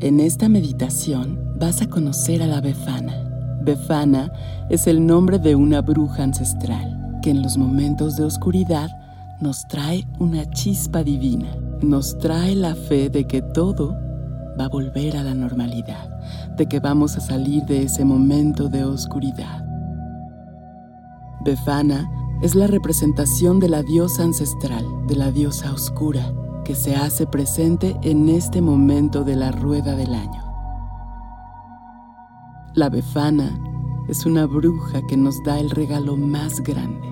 En esta meditación vas a conocer a la Befana. Befana es el nombre de una bruja ancestral que en los momentos de oscuridad nos trae una chispa divina. Nos trae la fe de que todo va a volver a la normalidad, de que vamos a salir de ese momento de oscuridad. Befana es la representación de la diosa ancestral, de la diosa oscura, que se hace presente en este momento de la rueda del año. La befana es una bruja que nos da el regalo más grande,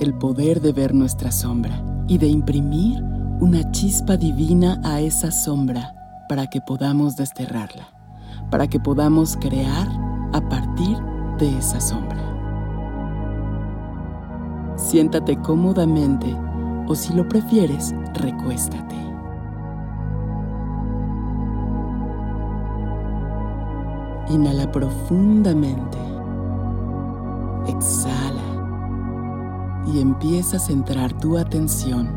el poder de ver nuestra sombra y de imprimir una chispa divina a esa sombra para que podamos desterrarla, para que podamos crear a partir de esa sombra. Siéntate cómodamente o si lo prefieres, recuéstate. Inhala profundamente. Exhala. Y empieza a centrar tu atención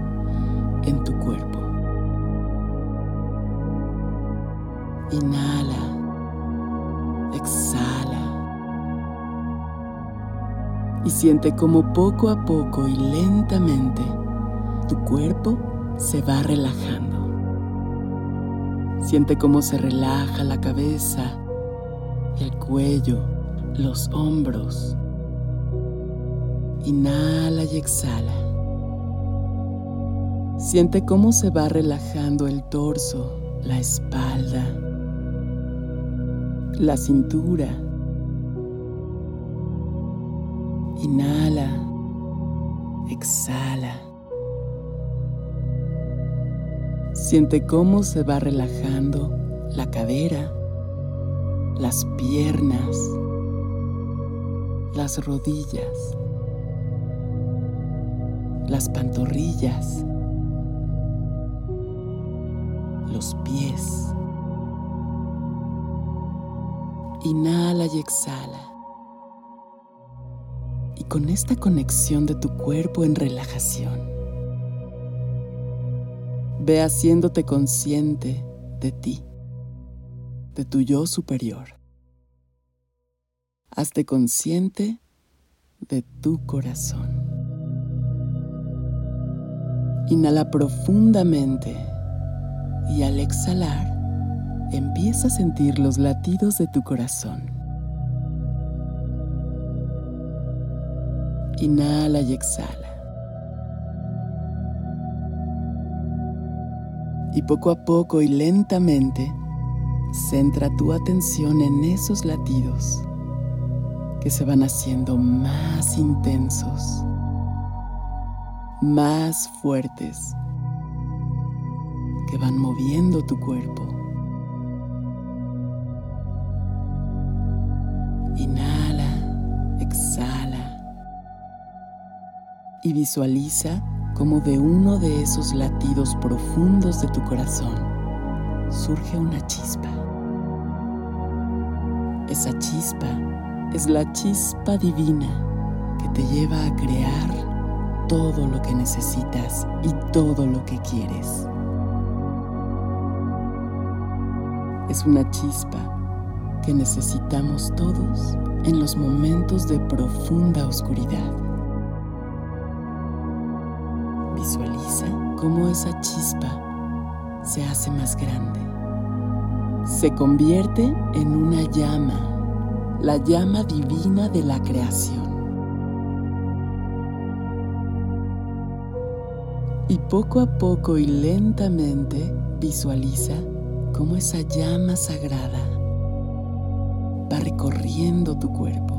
en tu cuerpo. Inhala. Exhala. Y siente como poco a poco y lentamente tu cuerpo se va relajando. Siente cómo se relaja la cabeza, el cuello, los hombros. Inhala y exhala. Siente cómo se va relajando el torso, la espalda, la cintura. Inhala, exhala. Siente cómo se va relajando la cadera, las piernas, las rodillas, las pantorrillas, los pies. Inhala y exhala. Y con esta conexión de tu cuerpo en relajación, Ve haciéndote consciente de ti, de tu yo superior. Hazte consciente de tu corazón. Inhala profundamente y al exhalar empieza a sentir los latidos de tu corazón. Inhala y exhala. Y poco a poco y lentamente centra tu atención en esos latidos que se van haciendo más intensos, más fuertes, que van moviendo tu cuerpo. Inhala, exhala y visualiza como de uno de esos latidos profundos de tu corazón surge una chispa. Esa chispa es la chispa divina que te lleva a crear todo lo que necesitas y todo lo que quieres. Es una chispa que necesitamos todos en los momentos de profunda oscuridad. Cómo esa chispa se hace más grande. Se convierte en una llama, la llama divina de la creación. Y poco a poco y lentamente visualiza cómo esa llama sagrada va recorriendo tu cuerpo.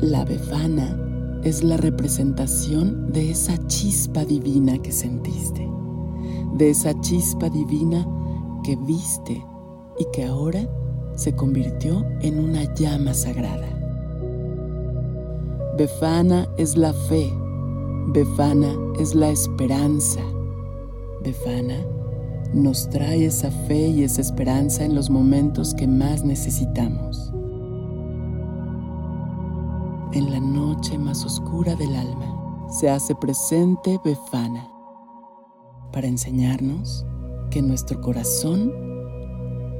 La befana es la representación de esa chispa divina que sentiste, de esa chispa divina que viste y que ahora se convirtió en una llama sagrada. Befana es la fe, Befana es la esperanza. Befana nos trae esa fe y esa esperanza en los momentos que más necesitamos en la noche más oscura del alma, se hace presente Befana para enseñarnos que nuestro corazón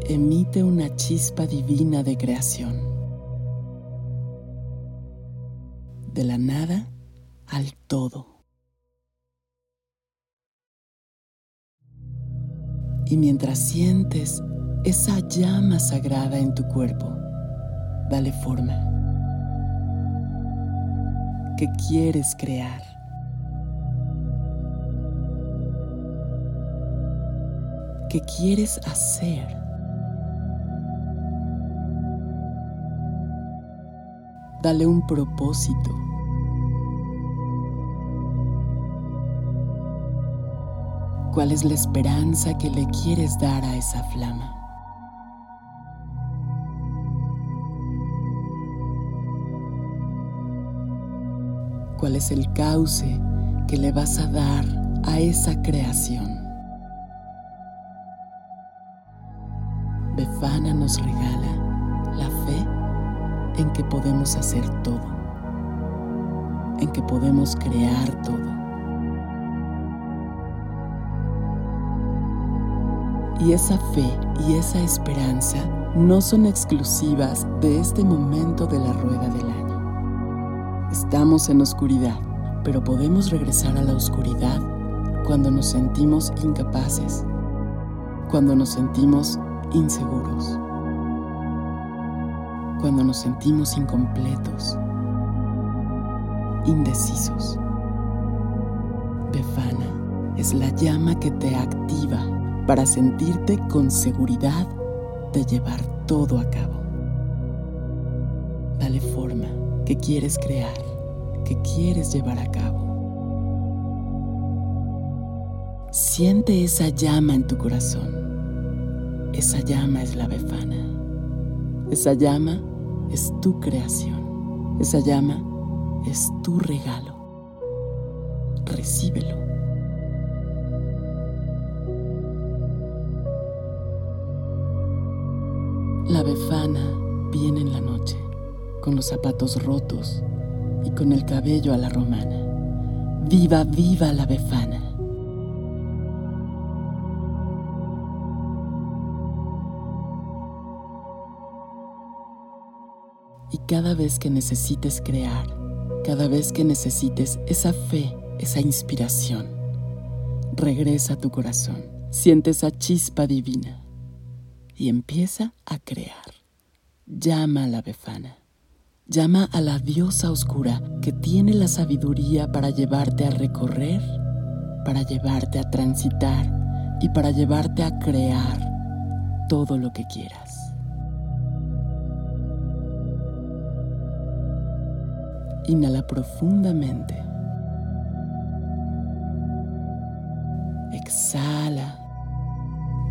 emite una chispa divina de creación. De la nada al todo. Y mientras sientes esa llama sagrada en tu cuerpo, dale forma. ¿Qué quieres crear? ¿Qué quieres hacer? Dale un propósito. ¿Cuál es la esperanza que le quieres dar a esa flama? Es el cauce que le vas a dar a esa creación? Befana nos regala la fe en que podemos hacer todo, en que podemos crear todo. Y esa fe y esa esperanza no son exclusivas de este momento de la rueda del año. Estamos en oscuridad, pero podemos regresar a la oscuridad cuando nos sentimos incapaces, cuando nos sentimos inseguros, cuando nos sentimos incompletos, indecisos. Befana es la llama que te activa para sentirte con seguridad de llevar todo a cabo. Dale forma que quieres crear, que quieres llevar a cabo. Siente esa llama en tu corazón. Esa llama es la befana. Esa llama es tu creación. Esa llama es tu regalo. Recíbelo. La befana viene en la noche, con los zapatos rotos y con el cabello a la romana. ¡Viva, viva la befana! Y cada vez que necesites crear, cada vez que necesites esa fe, esa inspiración, regresa a tu corazón, siente esa chispa divina y empieza a crear. Llama a la befana. Llama a la diosa oscura que tiene la sabiduría para llevarte a recorrer, para llevarte a transitar y para llevarte a crear todo lo que quieras. Inhala profundamente. Exhala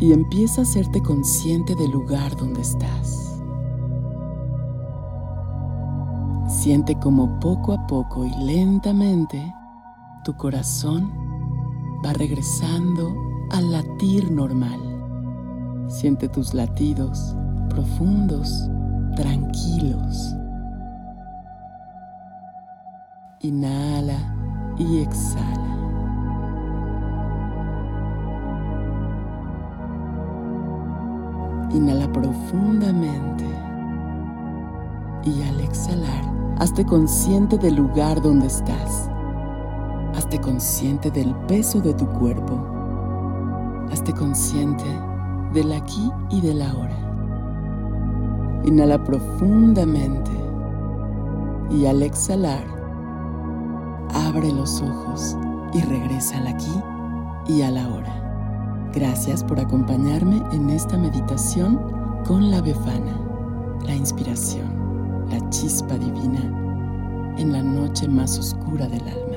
y empieza a hacerte consciente del lugar donde estás. Siente como poco a poco y lentamente tu corazón va regresando al latir normal. Siente tus latidos profundos, tranquilos. Inhala y exhala. Inhala profundamente y al exhalar, hazte consciente del lugar donde estás. Hazte consciente del peso de tu cuerpo. Hazte consciente del aquí y del ahora. Inhala profundamente y al exhalar, abre los ojos y regresa al aquí y a la hora. Gracias por acompañarme en esta meditación con la befana, la inspiración, la chispa divina en la noche más oscura del alma.